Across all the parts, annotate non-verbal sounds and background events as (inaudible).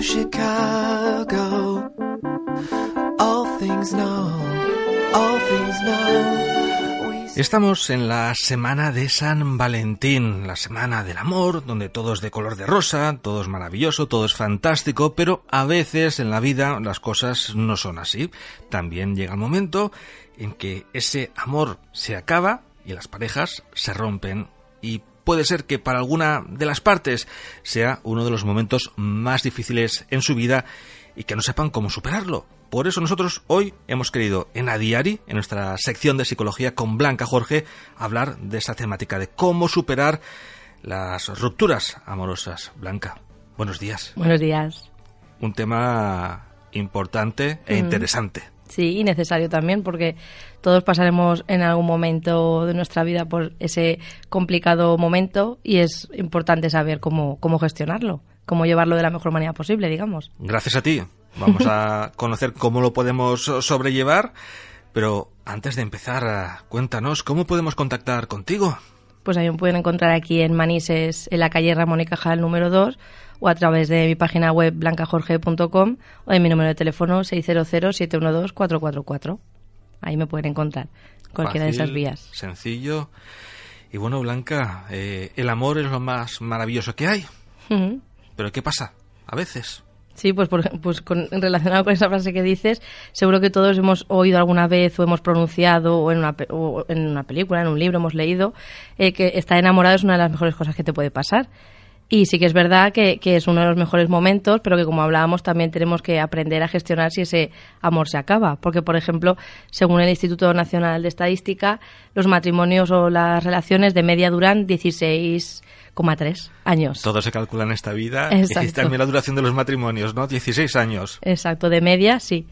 Chicago. Estamos en la semana de San Valentín, la semana del amor, donde todo es de color de rosa, todo es maravilloso, todo es fantástico, pero a veces en la vida las cosas no son así. También llega el momento en que ese amor se acaba y las parejas se rompen y puede ser que para alguna de las partes sea uno de los momentos más difíciles en su vida y que no sepan cómo superarlo. Por eso nosotros hoy hemos querido en Adiari, en nuestra sección de psicología con Blanca Jorge, hablar de esa temática de cómo superar las rupturas amorosas. Blanca, buenos días. Buenos días. Un tema importante e interesante. Sí, y necesario también porque todos pasaremos en algún momento de nuestra vida por ese complicado momento y es importante saber cómo, cómo gestionarlo, cómo llevarlo de la mejor manera posible, digamos. Gracias a ti. Vamos a (laughs) conocer cómo lo podemos sobrellevar, pero antes de empezar, ah, cuéntanos cómo podemos contactar contigo. Pues ahí me pueden encontrar aquí en Manises, en la calle Ramón y Cajal número 2, o a través de mi página web blancajorge.com o de mi número de teléfono 600-712-444. Ahí me pueden encontrar, cualquiera de esas vías. Sencillo. Y bueno, Blanca, eh, el amor es lo más maravilloso que hay. Pero ¿qué pasa? A veces. Sí, pues, por, pues con, relacionado con esa frase que dices, seguro que todos hemos oído alguna vez o hemos pronunciado o en una, o en una película, en un libro, hemos leído eh, que estar enamorado es una de las mejores cosas que te puede pasar. Y sí que es verdad que, que es uno de los mejores momentos, pero que como hablábamos también tenemos que aprender a gestionar si ese amor se acaba. Porque, por ejemplo, según el Instituto Nacional de Estadística, los matrimonios o las relaciones de media duran 16,3 años. Todo se calcula en esta vida. Exacto. Y también la duración de los matrimonios, ¿no? 16 años. Exacto, de media, sí.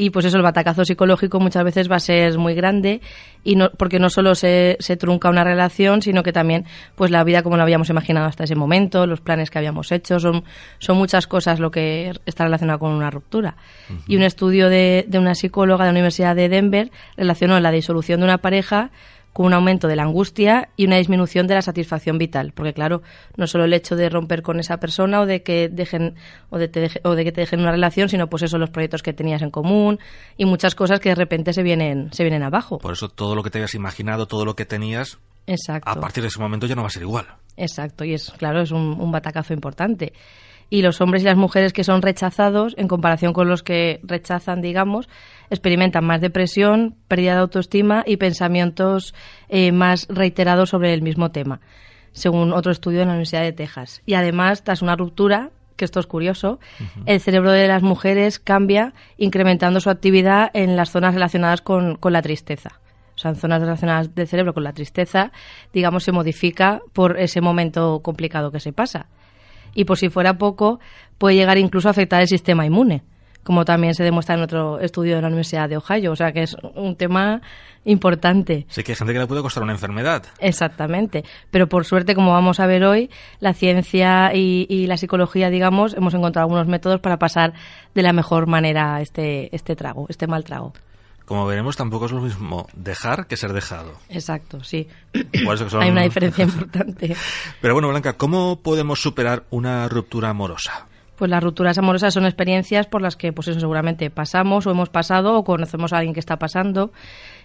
Y pues eso, el batacazo psicológico muchas veces va a ser muy grande y no, porque no solo se, se trunca una relación, sino que también pues la vida como la habíamos imaginado hasta ese momento, los planes que habíamos hecho, son, son muchas cosas lo que está relacionado con una ruptura. Y un estudio de, de una psicóloga de la Universidad de Denver relacionó la disolución de una pareja con un aumento de la angustia y una disminución de la satisfacción vital, porque claro, no solo el hecho de romper con esa persona o de que dejen o de, te deje- o de que te dejen una relación, sino pues eso los proyectos que tenías en común y muchas cosas que de repente se vienen se vienen abajo. Por eso todo lo que te habías imaginado, todo lo que tenías, Exacto. a partir de ese momento ya no va a ser igual. Exacto, y es claro, es un, un batacazo importante. Y los hombres y las mujeres que son rechazados, en comparación con los que rechazan, digamos, experimentan más depresión, pérdida de autoestima y pensamientos eh, más reiterados sobre el mismo tema, según otro estudio de la Universidad de Texas. Y además, tras una ruptura, que esto es curioso, el cerebro de las mujeres cambia, incrementando su actividad en las zonas relacionadas con, con la tristeza. O sea, en zonas relacionadas del cerebro con la tristeza, digamos, se modifica por ese momento complicado que se pasa. Y por si fuera poco, puede llegar incluso a afectar el sistema inmune, como también se demuestra en otro estudio de la Universidad de Ohio. O sea, que es un tema importante. Sé que hay gente que le puede costar una enfermedad. Exactamente. Pero por suerte, como vamos a ver hoy, la ciencia y, y la psicología, digamos, hemos encontrado algunos métodos para pasar de la mejor manera este, este trago, este mal trago. Como veremos, tampoco es lo mismo dejar que ser dejado. Exacto, sí. Son- Hay una diferencia importante. Pero bueno, Blanca, ¿cómo podemos superar una ruptura amorosa? Pues las rupturas amorosas son experiencias por las que, pues eso seguramente pasamos o hemos pasado o conocemos a alguien que está pasando.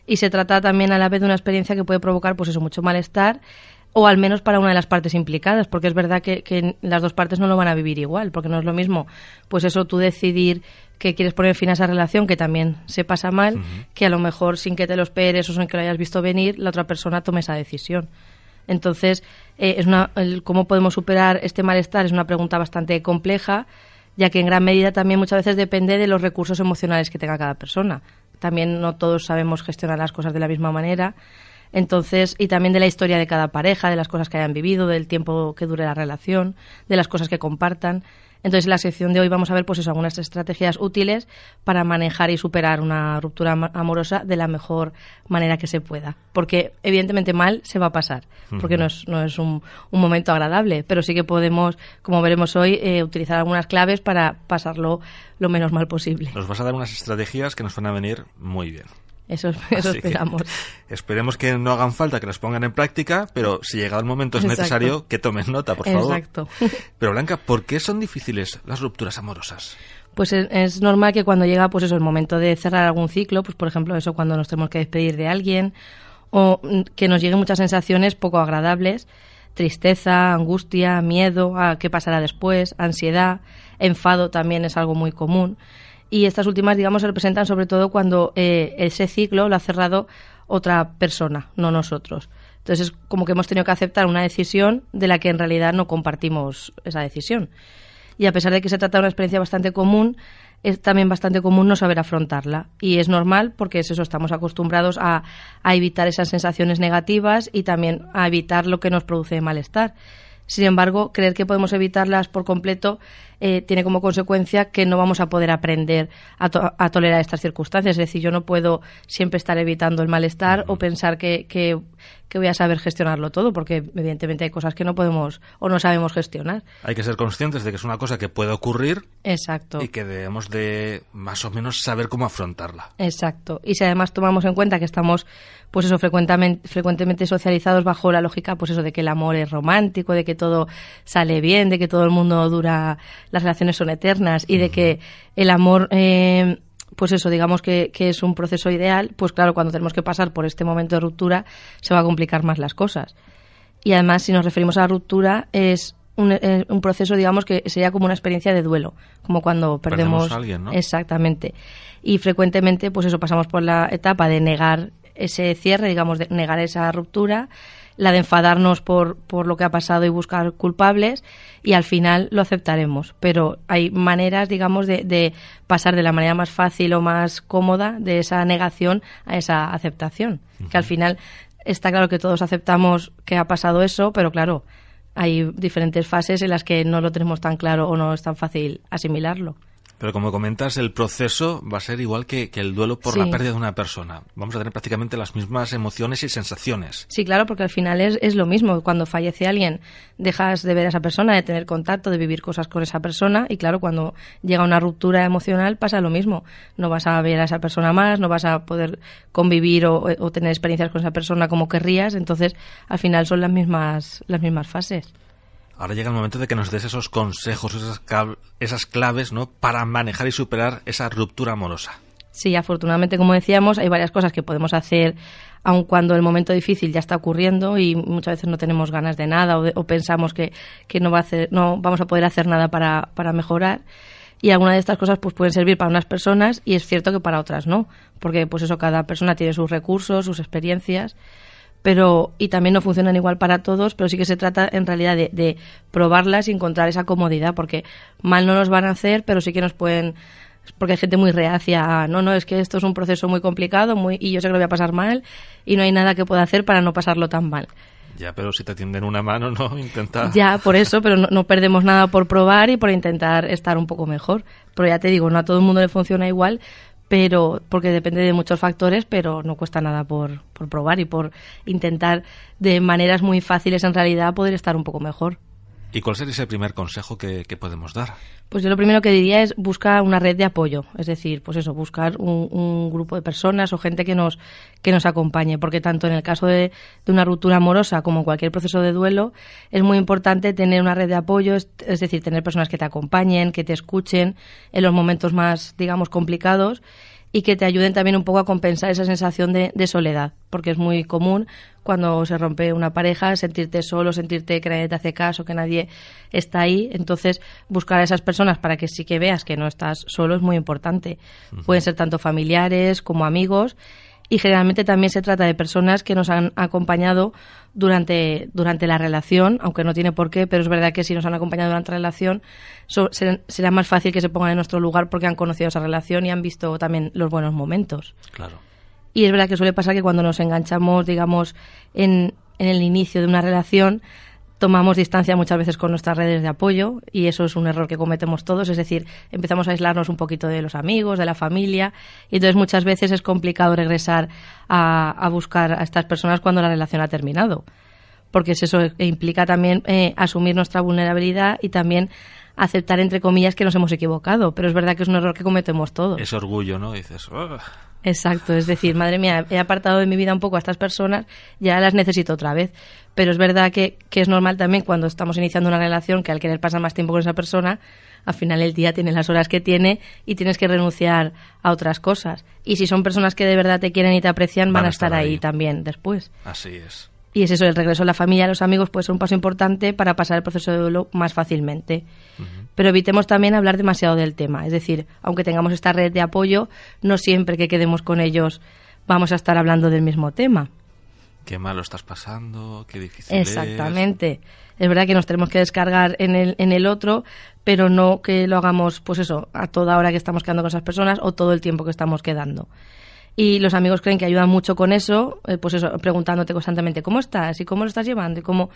Y se trata también a la vez de una experiencia que puede provocar, pues eso, mucho malestar o al menos para una de las partes implicadas, porque es verdad que, que las dos partes no lo van a vivir igual, porque no es lo mismo, pues eso tú decidir que quieres poner fin a esa relación, que también se pasa mal, que a lo mejor sin que te lo esperes o sin que lo hayas visto venir, la otra persona tome esa decisión. Entonces, eh, es una, el cómo podemos superar este malestar es una pregunta bastante compleja, ya que en gran medida también muchas veces depende de los recursos emocionales que tenga cada persona. También no todos sabemos gestionar las cosas de la misma manera. Entonces, y también de la historia de cada pareja, de las cosas que hayan vivido, del tiempo que dure la relación, de las cosas que compartan. Entonces, en la sección de hoy vamos a ver pues eso, algunas estrategias útiles para manejar y superar una ruptura amorosa de la mejor manera que se pueda. Porque, evidentemente, mal se va a pasar, porque no es, no es un, un momento agradable, pero sí que podemos, como veremos hoy, eh, utilizar algunas claves para pasarlo lo menos mal posible. Nos vas a dar unas estrategias que nos van a venir muy bien. Eso, eso Así que esperamos. esperemos que no hagan falta, que las pongan en práctica, pero si llegado el momento es Exacto. necesario, que tomen nota, por favor. Exacto. (laughs) Pero Blanca, ¿por qué son difíciles las rupturas amorosas? Pues es, es normal que cuando llega pues eso el momento de cerrar algún ciclo, pues por ejemplo eso cuando nos tenemos que despedir de alguien o que nos lleguen muchas sensaciones poco agradables, tristeza, angustia, miedo a qué pasará después, ansiedad, enfado también es algo muy común. Y estas últimas, digamos, se representan sobre todo cuando eh, ese ciclo lo ha cerrado otra persona, no nosotros. Entonces es como que hemos tenido que aceptar una decisión de la que en realidad no compartimos esa decisión y a pesar de que se trata de una experiencia bastante común, es también bastante común no saber afrontarla. Y es normal porque es eso, estamos acostumbrados a, a evitar esas sensaciones negativas y también a evitar lo que nos produce malestar. Sin embargo, creer que podemos evitarlas por completo eh, tiene como consecuencia que no vamos a poder aprender a, to- a tolerar estas circunstancias. Es decir, yo no puedo siempre estar evitando el malestar o pensar que, que- que voy a saber gestionarlo todo, porque evidentemente hay cosas que no podemos o no sabemos gestionar. Hay que ser conscientes de que es una cosa que puede ocurrir Exacto. y que debemos de más o menos saber cómo afrontarla. Exacto. Y si además tomamos en cuenta que estamos, pues eso, frecuentemente, frecuentemente socializados bajo la lógica, pues eso, de que el amor es romántico, de que todo sale bien, de que todo el mundo dura, las relaciones son eternas y de que el amor, eh, pues eso, digamos que, que es un proceso ideal, pues claro, cuando tenemos que pasar por este momento de ruptura, se va a complicar más las cosas. Y además, si nos referimos a la ruptura, es un, eh, un proceso, digamos, que sería como una experiencia de duelo, como cuando Perdemos perdemos. a alguien, ¿no? Exactamente. Y frecuentemente, pues eso, pasamos por la etapa de negar ese cierre, digamos, de negar esa ruptura, la de enfadarnos por, por lo que ha pasado y buscar culpables, y al final lo aceptaremos. Pero hay maneras, digamos, de, de pasar de la manera más fácil o más cómoda de esa negación a esa aceptación. Que al final está claro que todos aceptamos que ha pasado eso, pero claro, hay diferentes fases en las que no lo tenemos tan claro o no es tan fácil asimilarlo. Pero como comentas, el proceso va a ser igual que, que el duelo por la pérdida de una persona. Vamos a tener prácticamente las mismas emociones y sensaciones. Sí, claro, porque al final es, es lo mismo. Cuando fallece alguien, dejas de ver a esa persona, de tener contacto, de vivir cosas con esa persona. Y claro, cuando llega una ruptura emocional, pasa lo mismo. No vas a ver a esa persona más, no vas a poder convivir o, o tener experiencias con esa persona como querrías. Entonces, al final son las mismas, las mismas fases. Ahora llega el momento de que nos des esos consejos, esas, esas claves, ¿no? Para manejar y superar esa ruptura amorosa. Sí, afortunadamente, como decíamos, hay varias cosas que podemos hacer aun cuando el momento difícil ya está ocurriendo y muchas veces no tenemos ganas de nada o, de- o pensamos que, que no, va a hacer, no vamos a poder hacer nada para, para mejorar. Y algunas de estas cosas pues pueden servir para unas personas y es cierto que para otras no, porque pues eso cada persona tiene sus recursos, sus experiencias, pero y también no funcionan igual para todos, pero sí que se trata en realidad de, de probarlas y encontrar esa comodidad, porque mal no nos van a hacer, pero sí que nos pueden porque hay gente muy reacia a, no, no, es que esto es un proceso muy complicado muy, y yo sé que lo voy a pasar mal y no hay nada que pueda hacer para no pasarlo tan mal. Ya, pero si te tienden una mano, ¿no? (laughs) Intenta... Ya, por eso, pero no, no perdemos nada por probar y por intentar estar un poco mejor. Pero ya te digo, no a todo el mundo le funciona igual, pero porque depende de muchos factores, pero no cuesta nada por, por probar y por intentar de maneras muy fáciles en realidad poder estar un poco mejor. ¿Y cuál sería ese primer consejo que, que podemos dar? Pues yo lo primero que diría es buscar una red de apoyo, es decir, pues eso, buscar un, un grupo de personas o gente que nos que nos acompañe, porque tanto en el caso de, de una ruptura amorosa como en cualquier proceso de duelo es muy importante tener una red de apoyo, es, es decir, tener personas que te acompañen, que te escuchen en los momentos más, digamos, complicados y que te ayuden también un poco a compensar esa sensación de, de soledad, porque es muy común cuando se rompe una pareja sentirte solo, sentirte que nadie te hace caso, que nadie está ahí. Entonces, buscar a esas personas para que sí que veas que no estás solo es muy importante. Pueden ser tanto familiares como amigos y generalmente también se trata de personas que nos han acompañado durante, durante la relación, aunque no tiene por qué, pero es verdad que si nos han acompañado durante la relación so- será más fácil que se pongan en nuestro lugar porque han conocido esa relación y han visto también los buenos momentos. Claro. Y es verdad que suele pasar que cuando nos enganchamos, digamos, en, en el inicio de una relación, tomamos distancia muchas veces con nuestras redes de apoyo y eso es un error que cometemos todos, es decir, empezamos a aislarnos un poquito de los amigos, de la familia y entonces muchas veces es complicado regresar a, a buscar a estas personas cuando la relación ha terminado, porque es eso e implica también eh, asumir nuestra vulnerabilidad y también aceptar entre comillas que nos hemos equivocado, pero es verdad que es un error que cometemos todos. Ese orgullo, ¿no? Dices. Exacto, es decir, madre mía, he apartado de mi vida un poco a estas personas, ya las necesito otra vez. Pero es verdad que, que es normal también cuando estamos iniciando una relación que al querer pasar más tiempo con esa persona, al final el día tiene las horas que tiene y tienes que renunciar a otras cosas. Y si son personas que de verdad te quieren y te aprecian, van, a estar ahí, ahí. también después. así es. Y es eso, el regreso a la familia, a los amigos puede ser un paso importante para pasar el proceso de duelo más fácilmente. Pero evitemos también hablar demasiado del tema. Es decir, aunque tengamos esta red de apoyo, no siempre que quedemos con ellos vamos a estar hablando del mismo tema. Qué malo estás pasando, qué difícil es. Exactamente. Es verdad que nos tenemos que descargar en el, en el otro, pero no que lo hagamos, pues eso, a toda hora que estamos quedando con esas personas o todo el tiempo que estamos quedando. Y los amigos creen que ayudan mucho con eso, eh, pues eso, preguntándote constantemente cómo estás y cómo lo estás llevando y cómo,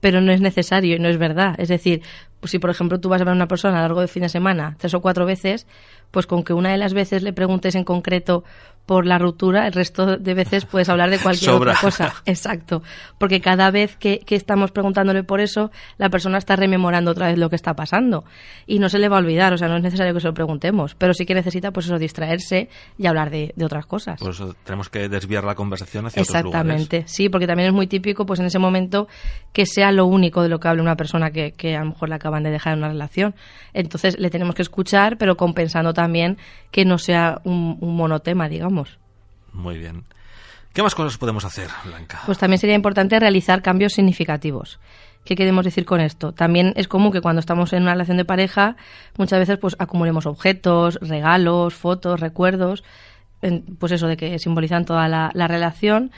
pero no es necesario y no es verdad. Es decir, pues si por ejemplo tú vas a ver a una persona a lo largo del fin de semana tres o cuatro veces, pues con que una de las veces le preguntes en concreto por la ruptura, el resto de veces puedes hablar de cualquier Sobra. otra cosa. (laughs) Exacto. Porque cada vez que, que estamos preguntándole por eso, la persona está rememorando otra vez lo que está pasando. Y no se le va a olvidar, o sea, no es necesario que se lo preguntemos, pero sí que necesita, pues eso, distraerse y hablar de, de otras cosas. Por eso tenemos que desviar la conversación hacia otros lugares. Exactamente, sí, porque también es muy típico, pues en ese momento, que sea lo único de lo que hable una persona que, que a lo mejor le acaban de dejar en una relación. Entonces le tenemos que escuchar, pero compensando también que no sea un, un monotema, digamos. Muy bien. ¿Qué más cosas podemos hacer, Blanca? Pues también sería importante realizar cambios significativos. ¿Qué queremos decir con esto? También es común que cuando estamos en una relación de pareja, muchas veces pues acumulemos objetos, regalos, fotos, recuerdos, pues eso de que simbolizan toda la, la relación.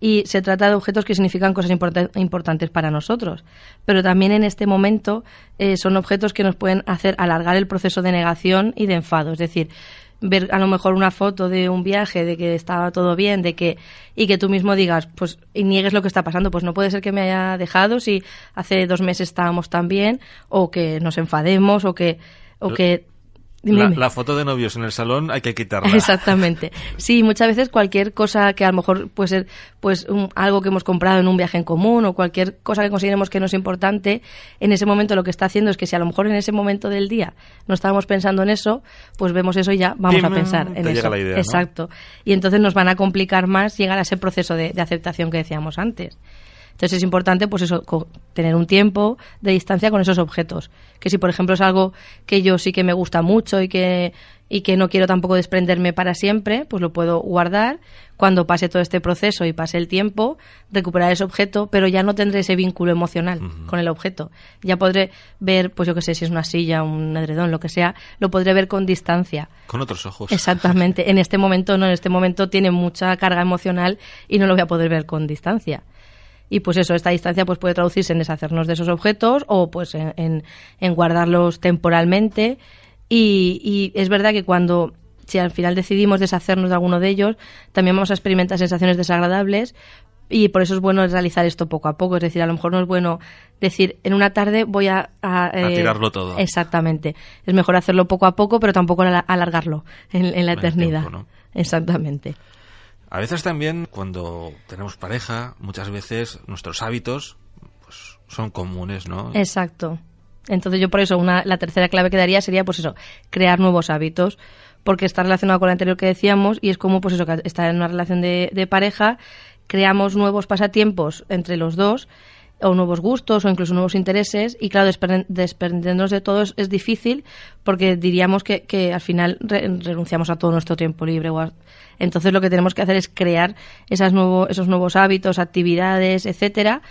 Y se trata de objetos que significan cosas importa- importantes para nosotros. Pero también en este momento eh, son objetos que nos pueden hacer alargar el proceso de negación y de enfado. Es decir, ver a lo mejor una foto de un viaje, de que estaba todo bien, de que y que tú mismo digas, pues y niegues lo que está pasando, pues no puede ser que me haya dejado si hace dos meses estábamos tan bien o que nos enfademos o que o que Dime, La, dime. la foto de novios en el salón hay que quitarla. (laughs) Exactamente. Sí, muchas veces cualquier cosa que a lo mejor puede ser pues un- algo que hemos comprado en un viaje en común o cualquier cosa que consideremos que no es importante, en ese momento lo que está haciendo es que si a lo mejor en ese momento del día no estábamos pensando en eso, pues vemos eso y ya vamos a pensar en te eso. llega la idea, ¿no? Exacto. Y entonces nos van a complicar más llegar a ese proceso de, de aceptación que decíamos antes. Entonces es importante, pues eso, co- tener un tiempo de distancia con esos objetos. Que si, por ejemplo, es algo que yo sí que me gusta mucho y que, y que no quiero tampoco desprenderme para siempre, pues lo puedo guardar. Cuando pase todo este proceso y pase el tiempo, recuperar ese objeto, pero ya no tendré ese vínculo emocional con el objeto. Ya podré ver, pues yo qué sé, si es una silla, un edredón, lo que sea, lo podré ver con distancia. Con otros ojos. Exactamente. En este momento no, en este momento tiene mucha carga emocional y no lo voy a poder ver con distancia. Y pues eso, esta distancia pues puede traducirse en deshacernos de esos objetos o pues en, en- en guardarlos temporalmente. Y, y es verdad que cuando, si al final decidimos deshacernos de alguno de ellos, también vamos a experimentar sensaciones desagradables. Y por eso es bueno realizar esto poco a poco. Es decir, a lo mejor no es bueno decir, en una tarde voy a... A, A tirarlo todo. Exactamente. Es mejor hacerlo poco a poco, pero tampoco ala- alargarlo en, en la eternidad. tiempo, ¿no? Exactamente. A veces también, cuando tenemos pareja, muchas veces nuestros hábitos pues, son comunes, ¿no? Exacto. Entonces yo por eso una, la tercera clave que daría sería pues eso, crear nuevos hábitos, porque está relacionado con lo anterior que decíamos y es como pues eso, estar en una relación de pareja, creamos nuevos pasatiempos entre los dos o nuevos gustos o incluso nuevos intereses y claro, despren- desprendernos de todos es difícil porque diríamos que, que al final re- renunciamos a todo nuestro tiempo libre. Entonces lo que tenemos que hacer es crear esas esos nuevos hábitos, actividades, etcétera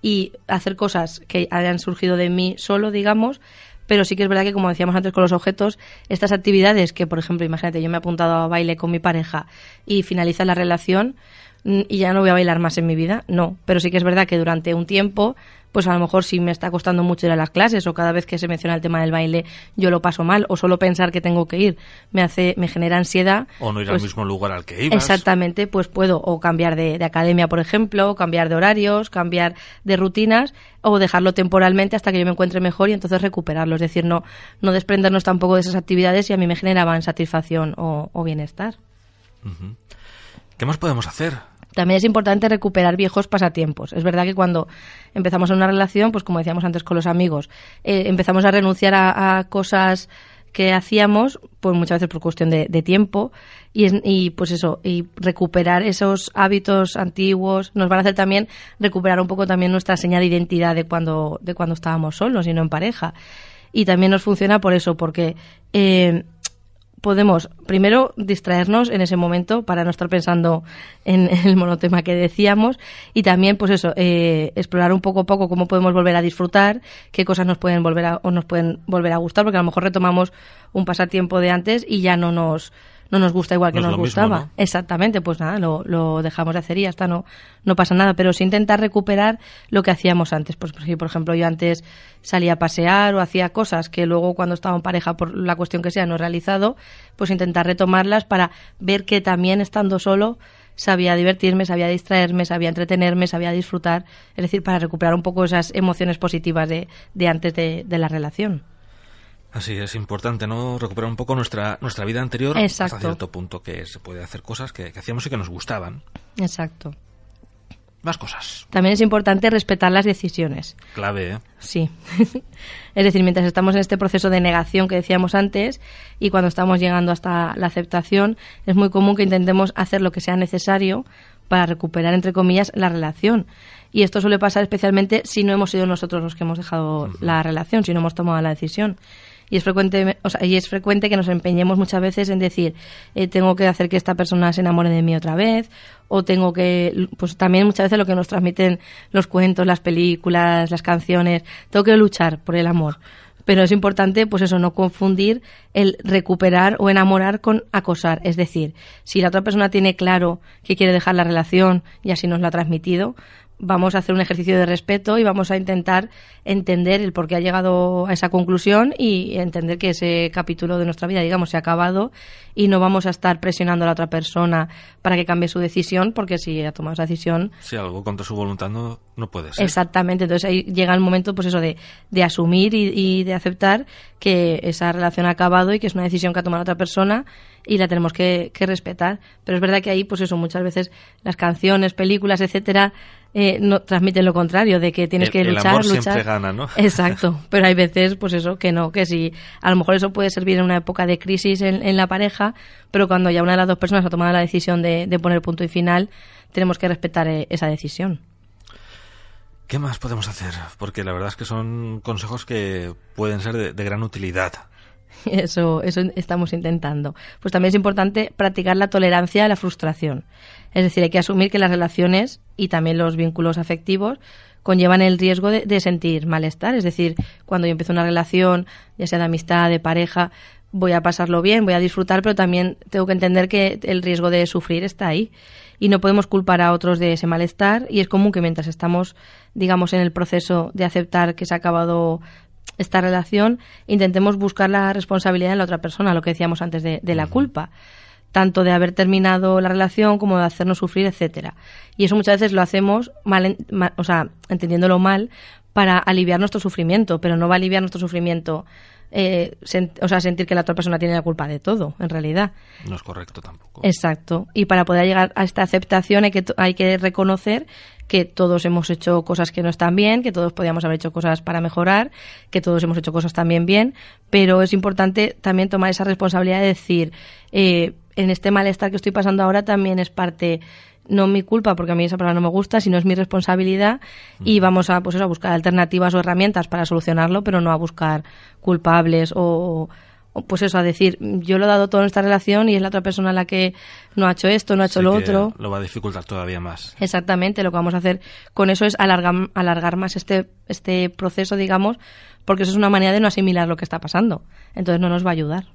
y hacer cosas que hayan surgido de mí solo, digamos, pero sí que es verdad que, como decíamos antes con los objetos, estas actividades que, por ejemplo, imagínate, yo me he apuntado a baile con mi pareja y finaliza la relación y ya no voy a bailar más en mi vida, no, pero sí que es verdad que durante un tiempo pues a lo mejor si me está costando mucho ir a las clases o cada vez que se menciona el tema del baile yo lo paso mal o solo pensar que tengo que ir me hace me genera ansiedad o no ir al pues mismo lugar al que ibas. Exactamente pues puedo o cambiar de, de academia por ejemplo o cambiar de horarios cambiar de rutinas o dejarlo temporalmente hasta que yo me encuentre mejor y entonces recuperarlo. Es decir no no desprendernos tampoco de esas actividades y a mí me generaban satisfacción o, o bienestar. ¿Qué más podemos hacer? También es importante recuperar viejos pasatiempos. Es verdad que cuando empezamos una relación, pues como decíamos antes con los amigos, eh, empezamos a renunciar a, cosas que hacíamos, pues muchas veces por cuestión de, de tiempo, y, y, pues eso, y recuperar esos hábitos antiguos nos van a hacer también recuperar un poco también nuestra señal de identidad de cuando, de cuando estábamos solos y no en pareja. Y también nos funciona por eso, porque eh, podemos primero distraernos en ese momento para no estar pensando en, (laughs) el monotema que decíamos y también pues eso eh, explorar un poco a poco cómo podemos volver a disfrutar qué cosas nos pueden volver a, o nos pueden volver a gustar porque a lo mejor retomamos un pasatiempo de antes y ya no nos no nos gusta igual que no nos gustaba. Mismo, ¿no? Exactamente, pues nada, lo, lo, dejamos de hacer y hasta no, no pasa nada. Pero sí intentar recuperar lo que hacíamos antes. Pues si, por ejemplo, yo antes salía a pasear o hacía cosas que luego cuando estaba en pareja, por la cuestión que sea, no he realizado, pues intentar retomarlas para ver que también estando solo sabía divertirme, sabía distraerme, sabía entretenerme, sabía disfrutar. Es decir, para recuperar un poco esas emociones positivas de, de antes de, de la relación. Así es importante, ¿no? Recuperar un poco nuestra, nuestra vida anterior Exacto. hasta cierto punto, que se puede hacer cosas que, que hacíamos y que nos gustaban. Exacto. Más cosas. También es importante respetar las decisiones. Clave, ¿eh? Sí. (laughs) es decir, mientras estamos en este proceso de negación que decíamos antes y cuando estamos llegando hasta la aceptación, es muy común que intentemos hacer lo que sea necesario para recuperar, entre comillas, la relación. Y esto suele pasar especialmente si no hemos sido nosotros los que hemos dejado uh -huh. la relación, si no hemos tomado la decisión y es frecuente o sea, y es frecuente que nos empeñemos muchas veces en decir eh, tengo que hacer que esta persona se enamore de mí otra vez o tengo que pues también muchas veces lo que nos transmiten los cuentos las películas las canciones tengo que luchar por el amor. Pero es importante pues eso no confundir el recuperar o enamorar con acosar. Es decir si la otra persona tiene claro que quiere dejar la relación y así nos lo ha transmitido vamos a hacer un ejercicio de respeto y vamos a intentar entender el por qué ha llegado a esa conclusión y entender que ese capítulo de nuestra vida, digamos, se ha acabado y no vamos a estar presionando a la otra persona para que cambie su decisión, porque si ha tomado esa decisión... Si algo contra su voluntad no, no puede ser. Exactamente, entonces ahí llega el momento, pues eso, de, de asumir y, y de aceptar que esa relación ha acabado y que es una decisión que ha tomado la otra persona y la tenemos que, que, respetar. Pero es verdad que ahí, pues eso, muchas veces las canciones, películas, etcétera, eh, no transmiten lo contrario, de que tienes el, que luchar, el amor luchar. siempre gana, ¿no? (laughs) Exacto. Pero hay veces, pues eso, que no, que sí. A lo mejor eso puede servir en una época de crisis en, en la pareja, pero cuando ya una de las dos personas ha tomado la decisión de, de poner punto y final, tenemos que respetar eh, esa decisión. ¿Qué más podemos hacer? Porque la verdad es que son consejos que pueden ser de, de gran utilidad. (laughs) Eso, eso estamos intentando. Pues también es importante practicar la tolerancia a la frustración. Es decir, hay que asumir que las relaciones y también los vínculos afectivos conllevan el riesgo de, de sentir malestar. Es decir, cuando yo empiezo una relación, ya sea de amistad, de pareja, voy a pasarlo bien, voy a disfrutar, pero también tengo que entender que el riesgo de sufrir está ahí. Y no podemos culpar a otros de ese malestar. Y es común que mientras estamos, digamos, en el proceso de aceptar que se ha acabado esta relación, intentemos buscar la responsabilidad en la otra persona, lo que decíamos antes de, de la culpa, tanto de haber terminado la relación como de hacernos sufrir, etcétera. Y eso muchas veces lo hacemos mal, mal, o sea, entendiéndolo mal, para aliviar nuestro sufrimiento, pero no va a aliviar nuestro sufrimiento eh, o sea, sentir que la otra persona tiene la culpa de todo, en realidad. No es correcto tampoco. Exacto. Y para poder llegar a esta aceptación hay que, hay que reconocer que todos hemos hecho cosas que no están bien, que todos podíamos haber hecho cosas para mejorar, que todos hemos hecho cosas también bien, pero es importante también tomar esa responsabilidad de decir, eh, en este malestar que estoy pasando ahora también es parte no mi culpa porque a mí esa palabra no me gusta, sino es mi responsabilidad y vamos a pues eso, a buscar alternativas o herramientas para solucionarlo, pero no a buscar culpables o, pues eso, a decir, yo lo he dado todo en esta relación y es la otra persona la que no ha hecho esto, no ha hecho lo otro. Lo va a dificultar todavía más. Exactamente, lo que vamos a hacer con eso es alargar, alargar más este, este proceso, digamos, porque eso es una manera de no asimilar lo que está pasando. Entonces no nos va a ayudar.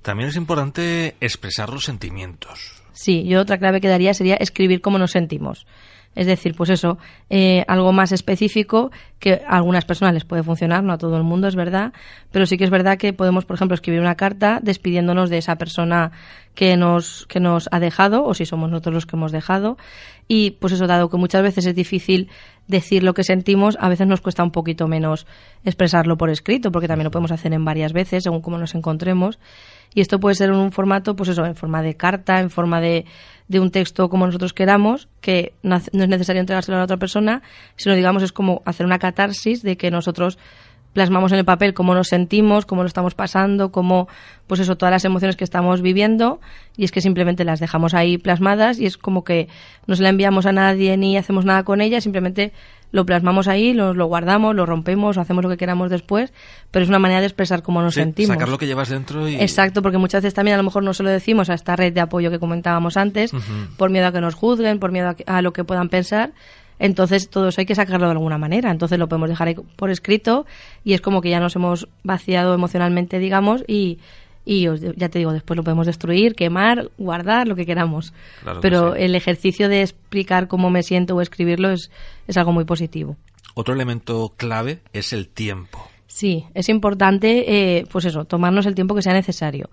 También es importante expresar los sentimientos. Sí, yo otra clave que daría sería escribir cómo nos sentimos. Es decir, pues eso, eh, algo más específico que a algunas personas les puede funcionar, no a todo el mundo, es verdad, pero sí que es verdad que podemos, por ejemplo, escribir una carta despidiéndonos de esa persona que nos, que nos ha dejado, o si somos nosotros los que hemos dejado. Y pues eso, dado que muchas veces es difícil decir lo que sentimos, a veces nos cuesta un poquito menos expresarlo por escrito, porque también lo podemos hacer en varias veces, según cómo nos encontremos. Y esto puede ser en un formato, pues eso, en forma de carta, en forma de, de un texto como nosotros queramos, que no, no es necesario entregárselo a la otra persona, sino digamos es como hacer una catarsis de que nosotros plasmamos en el papel cómo nos sentimos, cómo lo estamos pasando, cómo, pues eso, todas las emociones que estamos viviendo, y es que simplemente las dejamos ahí plasmadas y es como que no se la enviamos a nadie ni hacemos nada con ella, simplemente lo plasmamos ahí, lo, lo guardamos, lo rompemos, hacemos lo que queramos después, pero es una manera de expresar cómo nos Sí, sentimos. sacar lo que llevas dentro y... Exacto, porque muchas veces también a lo mejor no se lo decimos a esta red de apoyo que comentábamos antes, por miedo a que nos juzguen, por miedo a, que- a lo que puedan pensar. Entonces, todo eso hay que sacarlo de alguna manera. Entonces, lo podemos dejar ahí por escrito y es como que ya nos hemos vaciado emocionalmente, digamos, y, y os- ya te digo, después lo podemos destruir, quemar, guardar, lo que queramos. Claro que Pero sí. el ejercicio de explicar cómo me siento o escribirlo es, es algo muy positivo. Otro elemento clave es el tiempo. Sí, es importante, eh, pues eso, tomarnos el tiempo que sea necesario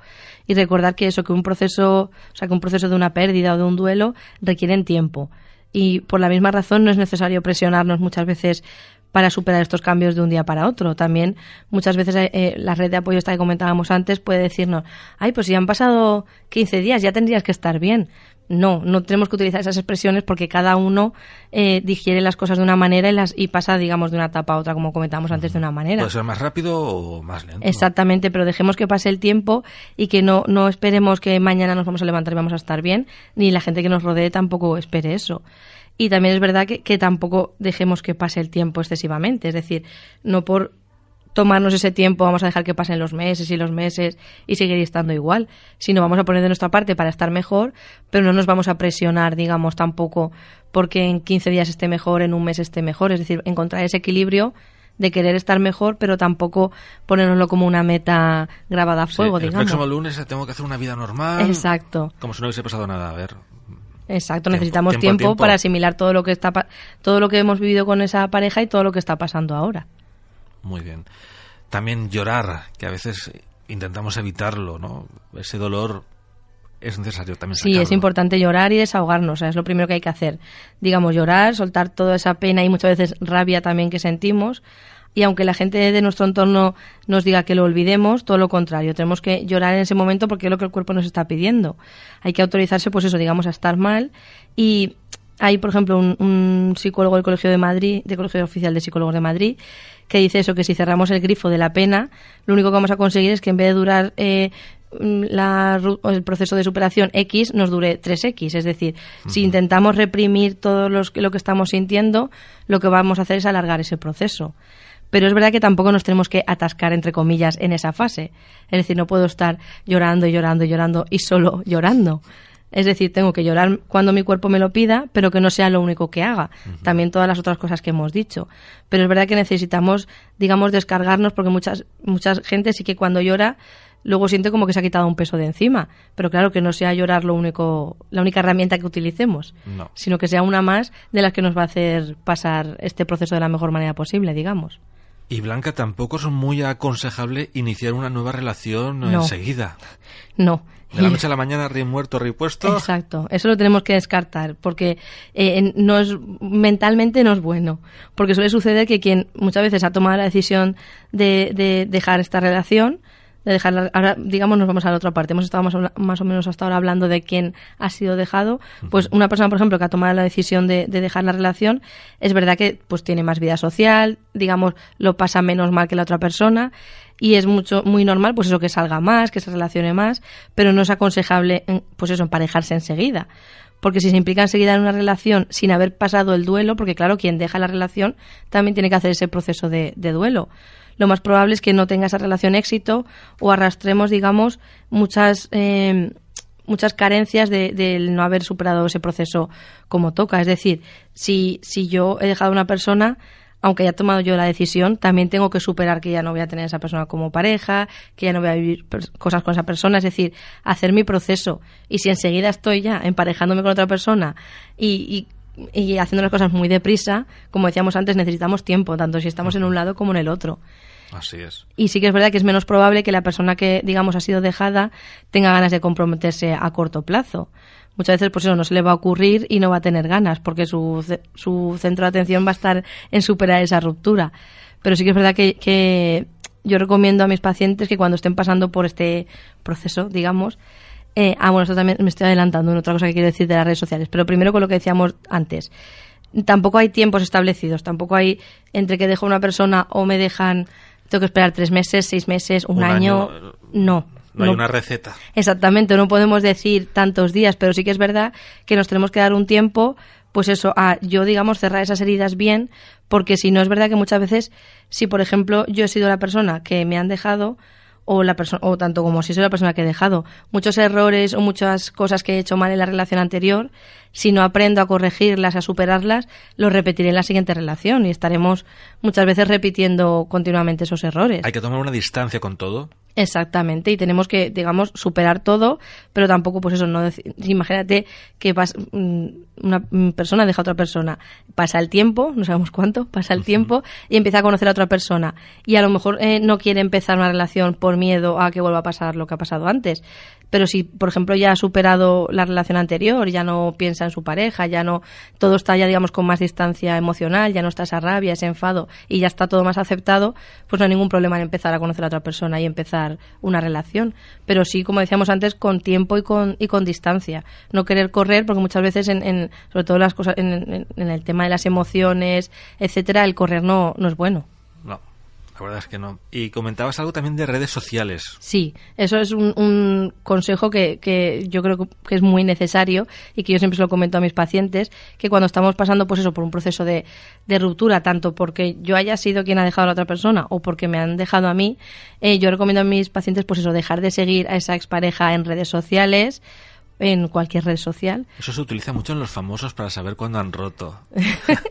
y recordar que eso, que un proceso, o sea, que un proceso de una pérdida o de un duelo requieren tiempo y por la misma razón no es necesario presionarnos muchas veces para superar estos cambios de un día para otro. También muchas veces eh, eh, la red de apoyo esta que comentábamos antes puede decirnos, ay, pues si han pasado 15 días ya tendrías que estar bien. No, no tenemos que utilizar esas expresiones porque cada uno eh, digiere las cosas de una manera y, las, y pasa, digamos, de una etapa a otra, como comentábamos antes, de una manera. Puede ser más rápido o más lento. Exactamente, pero dejemos que pase el tiempo y que no, no esperemos que mañana nos vamos a levantar y vamos a estar bien, ni la gente que nos rodee tampoco espere eso. Y también es verdad que, que tampoco dejemos que pase el tiempo excesivamente, es decir, no por tomarnos ese tiempo vamos a dejar que pasen los meses y los meses y seguir estando igual, sino vamos a poner de nuestra parte para estar mejor, pero no nos vamos a presionar, digamos, tampoco porque en 15 días esté mejor, en un mes esté mejor, es decir, encontrar ese equilibrio de querer estar mejor, pero tampoco ponérnoslo como una meta grabada a Sí, fuego, el digamos. próximo lunes tengo que hacer una vida normal. Exacto. Como si no hubiese pasado nada. A ver. Exacto, necesitamos tiempo tiempo, al tiempo. para asimilar todo lo que está todo lo que hemos vivido con esa pareja y todo lo que está pasando ahora. Muy bien. También llorar, que a veces intentamos evitarlo, ¿no? Ese dolor es necesario también Sí, es importante llorar y desahogarnos, o sea, es lo primero que hay que hacer. Digamos, llorar, soltar toda esa pena y muchas veces rabia también que sentimos. Y aunque la gente de nuestro entorno nos diga que lo olvidemos, todo lo contrario, tenemos que llorar en ese momento porque es lo que el cuerpo nos está pidiendo. Hay que autorizarse, pues eso, digamos, a estar mal. Y hay, por ejemplo, un, un psicólogo del Colegio de Madrid, del Colegio Oficial de Psicólogos de Madrid, que dice eso, que si cerramos el grifo de la pena, lo único que vamos a conseguir es que en vez de durar eh, la el proceso de superación X, nos dure 3X. Es decir, si intentamos reprimir todo los, lo que estamos sintiendo, lo que vamos a hacer es alargar ese proceso. Pero es verdad que tampoco nos tenemos que atascar, entre comillas, en esa fase. Es decir, no puedo estar llorando y llorando y llorando y solo llorando. Es decir, tengo que llorar cuando mi cuerpo me lo pida, pero que no sea lo único que haga. También todas las otras cosas que hemos dicho. Pero es verdad que necesitamos, digamos, descargarnos porque muchas, mucha gente sí que cuando llora luego siente como que se ha quitado un peso de encima. Pero claro que no sea llorar lo único, la única herramienta que utilicemos, No. sino que sea una más de las que nos va a hacer pasar este proceso de la mejor manera posible, digamos. Y Blanca, tampoco es muy aconsejable iniciar una nueva relación No. enseguida. No. De la noche a la mañana, ríe muerto, ríe puesto. Exacto, eso lo tenemos que descartar porque eh, no es, mentalmente no es bueno, porque suele suceder que quien muchas veces ha tomado la decisión de, de dejar esta relación, de dejarla, ahora digamos nos vamos a la otra parte, hemos estado más, o- más o menos hasta ahora hablando de quién ha sido dejado, pues una persona por ejemplo que ha tomado la decisión de, de dejar la relación, es verdad que pues tiene más vida social, digamos lo pasa menos mal que la otra persona y es mucho muy normal pues eso que salga más que se relacione más pero no es aconsejable pues eso emparejarse enseguida. Porque si se implica enseguida en una relación sin haber pasado el duelo, porque claro, quien deja la relación también tiene que hacer ese proceso de, de duelo. Lo más probable es que no tenga esa relación éxito o arrastremos, digamos, muchas eh, muchas carencias del de, no haber superado ese proceso como toca. Es decir, si, si yo he dejado a una persona, aunque haya tomado yo la decisión, también tengo que superar que ya no voy a tener a esa persona como pareja, que ya no voy a vivir cosas con esa persona, es decir, hacer mi proceso. Y si enseguida estoy ya emparejándome con otra persona y, y, y haciendo las cosas muy deprisa, como decíamos antes, necesitamos tiempo, tanto si estamos en un lado como en el otro. Así es. Y sí que es verdad que es menos probable que la persona que, digamos, ha sido dejada tenga ganas de comprometerse a corto plazo. Muchas veces, pues eso, no se le va a ocurrir y no va a tener ganas, porque su, su centro de atención va a estar en superar esa ruptura. Pero sí que es verdad que, que yo recomiendo a mis pacientes que cuando estén pasando por este proceso, digamos, eh, ah, bueno, esto también me estoy adelantando en otra cosa que quiero decir de las redes sociales, pero primero con lo que decíamos antes. Tampoco hay tiempos establecidos, tampoco hay entre que dejo una persona o me dejan tengo que esperar tres meses, seis meses, un, Un año. año. No. No hay una receta. Exactamente, no podemos decir tantos días, pero sí que es verdad que nos tenemos que dar un tiempo, pues eso, a yo, digamos, cerrar esas heridas bien, porque si no es verdad que muchas veces, si por ejemplo yo he sido la persona que me han dejado, o la o tanto como si soy la persona que he dejado muchos errores o muchas cosas que he hecho mal en la relación anterior si no aprendo a corregirlas a superarlas lo repetiré en la siguiente relación y estaremos muchas veces repitiendo continuamente esos errores Hay que tomar una distancia con todo. Exactamente, y tenemos que, digamos, superar todo, pero tampoco, pues eso, no decir, imagínate que pas, mm, una persona deja a otra persona, pasa el tiempo, no sabemos cuánto, pasa el tiempo y empieza a conocer a otra persona y a lo mejor eh, no quiere empezar una relación por miedo a que vuelva a pasar lo que ha pasado antes, pero si, por ejemplo, ya ha superado la relación anterior, ya no piensa en su pareja, ya no, todo está ya, digamos, con más distancia emocional, ya no está esa rabia, ese enfado y ya está todo más aceptado, pues no hay ningún problema en empezar a conocer a otra persona y empezar una relación. Pero sí, como decíamos antes, con tiempo y con, y con distancia. No querer correr, porque muchas veces, en, en sobre todo las cosas, en, en, en el tema de las emociones, etcétera, el correr no, no es bueno. La verdad es que no. Y comentabas algo también de redes sociales. Sí, eso es un, un consejo que, que, yo creo que es muy necesario y que yo siempre se lo comento a mis pacientes, que cuando estamos pasando pues eso por un proceso de, de ruptura, tanto porque yo haya sido quien ha dejado a la otra persona o porque me han dejado a mí, eh, yo recomiendo a mis pacientes pues eso, dejar de seguir a esa expareja en redes sociales, en cualquier red social. (laughs) Eso se utiliza mucho en los famosos para saber cuándo han roto.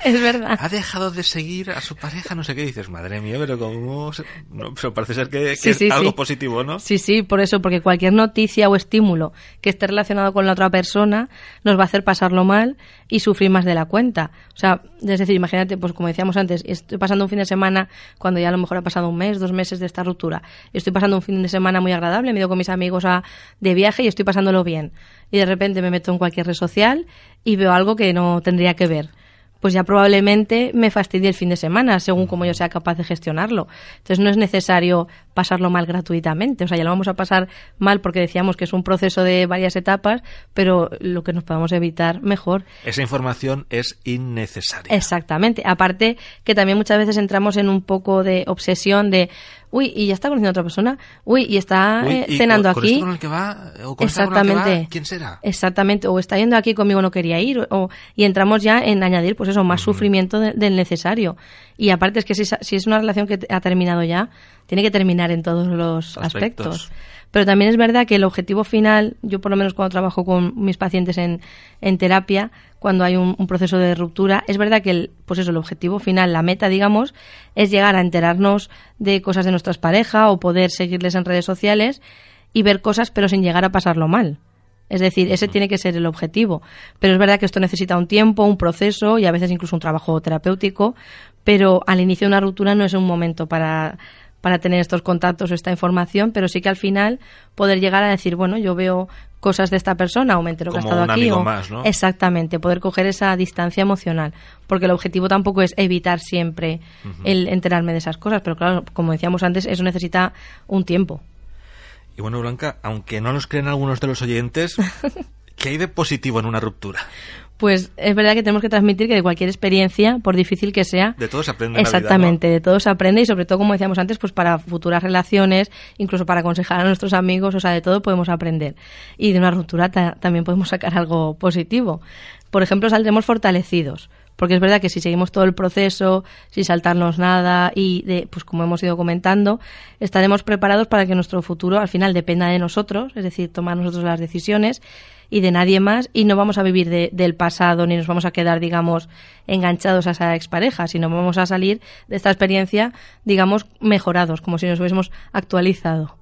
es verdad. Ha dejado de seguir a su pareja, no sé qué dices, madre mía, pero como no, pero parece ser que, que Sí, es sí, algo sí. positivo, ¿no? Sí, sí, por eso, porque cualquier noticia o estímulo que esté relacionado con la otra persona nos va a hacer pasarlo mal y sufrir más de la cuenta. O sea, es decir, imagínate, pues como decíamos antes, estoy pasando un fin de semana cuando ya a lo mejor ha pasado un mes, dos meses de esta ruptura. Estoy pasando un fin de semana muy agradable, me he ido con mis amigos a, de viaje y estoy pasándolo bien. Y de repente me meto en cualquier red social y veo algo que no tendría que ver pues ya probablemente me fastidie el fin de semana, según como yo sea capaz de gestionarlo. Entonces no es necesario pasarlo mal gratuitamente. O sea, ya lo vamos a pasar mal porque decíamos que es un proceso de varias etapas, pero lo que nos podamos evitar, mejor. Esa información es innecesaria. Exactamente. Aparte que también muchas veces entramos en un poco de obsesión de, uy, y ya está conociendo a otra persona, uy, y está Uy, eh, ¿y cenando con, aquí. Con el que va, o con esta con la que Exactamente. va, ¿Quién será? Exactamente, o está yendo aquí conmigo no quería ir, o, y entramos ya en añadir, pues eso, más sufrimiento de- del necesario. Y aparte es que si, si es una relación que ha terminado ya, tiene que terminar en todos los Aspectos. aspectos. Pero también es verdad que el objetivo final, yo por lo menos cuando trabajo con mis pacientes en, en terapia, cuando hay un, un proceso de ruptura, es verdad que el, pues eso, el objetivo final, la meta, digamos, es llegar a enterarnos de cosas de nuestras parejas o poder seguirles en redes sociales y ver cosas pero sin llegar a pasarlo mal. Es decir, ese tiene que ser el objetivo. Pero es verdad que esto necesita un tiempo, un proceso y a veces incluso un trabajo terapéutico, pero al inicio de una ruptura no es un momento para, para tener estos contactos o esta información, pero sí que al final poder llegar a decir, bueno, yo veo cosas de esta persona o me entero que ha estado un aquí. amigo o- más, ¿no? Exactamente, poder coger esa distancia emocional, porque el objetivo tampoco es evitar siempre el enterarme de esas cosas, pero claro, como decíamos antes, eso necesita un tiempo. Y bueno, Blanca, aunque no nos creen algunos de los oyentes, (laughs) ¿qué hay de positivo en una ruptura? Pues es verdad que tenemos que transmitir que de cualquier experiencia, por difícil que sea, De todo se aprende vida, exactamente, ¿no? de todo se aprende y sobre todo, como decíamos antes, pues para futuras relaciones, incluso para aconsejar a nuestros amigos, o sea, de todo podemos aprender. Y de una ruptura ta- también podemos sacar algo positivo. Por ejemplo, saldremos fortalecidos. Porque es verdad que si seguimos todo el proceso, sin saltarnos nada y, de, pues como hemos ido comentando, estaremos preparados para que nuestro futuro al final dependa de nosotros, es decir, tomar nosotros las decisiones y de nadie más y no vamos a vivir de- del pasado ni nos vamos a quedar, digamos, enganchados a esa expareja, sino vamos a salir de esta experiencia, digamos, mejorados, como si nos hubiésemos actualizado.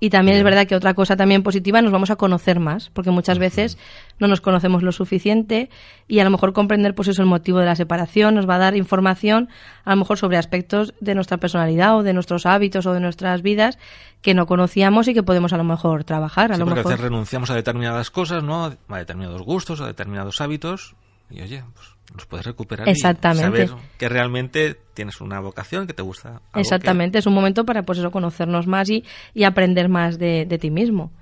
Y también es verdad que otra cosa también positiva, nos vamos a conocer más, porque muchas veces no nos conocemos lo suficiente y a lo mejor comprender pues eso el motivo de la separación nos va a dar información a lo mejor sobre aspectos de nuestra personalidad o de nuestros hábitos o de nuestras vidas que no conocíamos y que podemos a lo mejor trabajar, a Sí, lo porque a mejor veces renunciamos a determinadas cosas, ¿no? A determinados gustos, a determinados hábitos. Y oye, pues los puedes recuperar Exactamente. y saber que realmente tienes una vocación que te gusta. que- Exactamente, es un momento para pues eso, conocernos más y, y aprender más de, de ti mismo.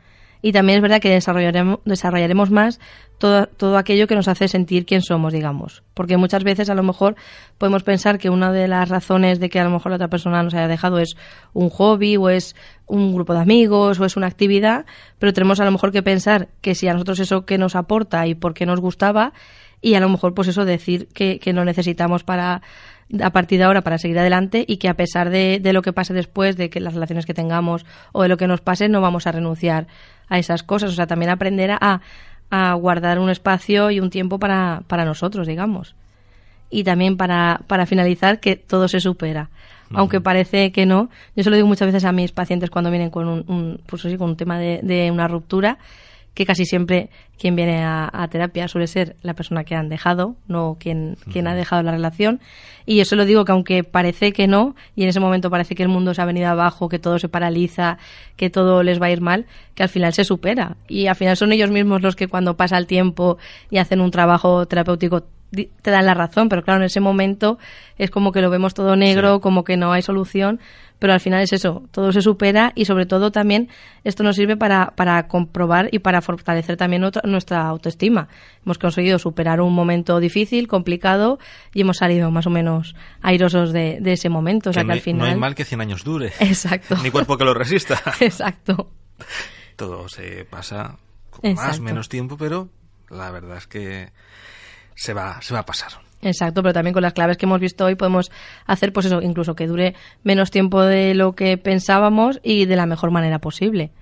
Y también es verdad que desarrollaremos, desarrollaremos más todo, todo aquello que nos hace sentir quién somos, digamos. Porque muchas veces a lo mejor podemos pensar que una de las razones de que a lo mejor la otra persona nos haya dejado es un hobby o es un grupo de amigos o es una actividad, pero tenemos a lo mejor que pensar que si a nosotros eso que nos aporta y por qué nos gustaba y a lo mejor pues eso decir que, que lo necesitamos para a partir de ahora para seguir adelante y que a pesar de, de lo que pase después, de que las relaciones que tengamos o de lo que nos pase, no vamos a renunciar a esas cosas. O sea, también aprender a, a guardar un espacio y un tiempo para, para nosotros, digamos. Y también para, para finalizar, que todo se supera. Aunque parece que no, yo se lo digo muchas veces a mis pacientes cuando vienen con un, un, pues así, con un tema de, de una ruptura, que casi siempre quien viene a, a terapia suele ser la persona que han dejado, no quien, quien ha dejado la relación. Y yo se lo digo que aunque parece que no, y en ese momento parece que el mundo se ha venido abajo, que todo se paraliza, que todo les va a ir mal, que al final se supera. Y al final son ellos mismos los que cuando pasa el tiempo y hacen un trabajo terapéutico te dan la razón, pero claro, en ese momento es como que lo vemos todo negro, Sí. como que no hay solución, pero al final es eso, todo se supera y sobre todo también esto nos sirve para, para comprobar y para fortalecer también otra- nuestra autoestima. Hemos conseguido superar un momento difícil, complicado y hemos salido más o menos airosos de, de ese momento. O sea que que, no, al final... no hay mal que 100 años dure. (laughs) Exacto. (laughs) Ni cuerpo que lo resista. (laughs) Exacto. Todo se pasa con más, Exacto. menos tiempo, pero la verdad es que se va, se va a pasar. Exacto, pero también con las claves que hemos visto hoy podemos hacer, pues eso, incluso que dure menos tiempo de lo que pensábamos y de la mejor manera posible.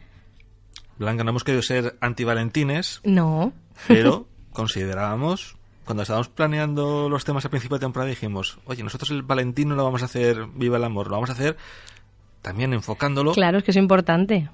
Blanca, no hemos querido ser antivalentines, No. pero (laughs) considerábamos, cuando estábamos planeando los temas a principio de temporada, dijimos, oye, nosotros el Valentín no lo vamos a hacer viva el amor, lo vamos a hacer también enfocándolo Claro, es que es importante.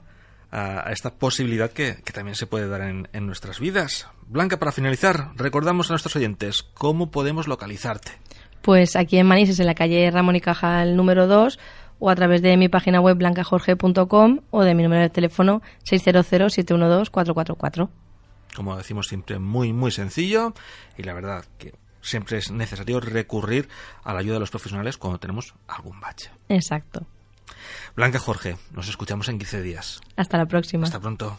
A, a esta posibilidad que, que también se puede dar en, en nuestras vidas. Blanca, para finalizar, recordamos a nuestros oyentes cómo podemos localizarte. Pues aquí en Manises, en la calle Ramón y Cajal número 2, o a través de mi página web blancajorge.com o de mi número de teléfono 600-712-444. Como decimos siempre, muy, muy sencillo y la verdad que siempre es necesario recurrir a la ayuda de los profesionales cuando tenemos algún bache. Exacto. Blanca Jorge, nos escuchamos en 15 días. Hasta la próxima. Hasta pronto.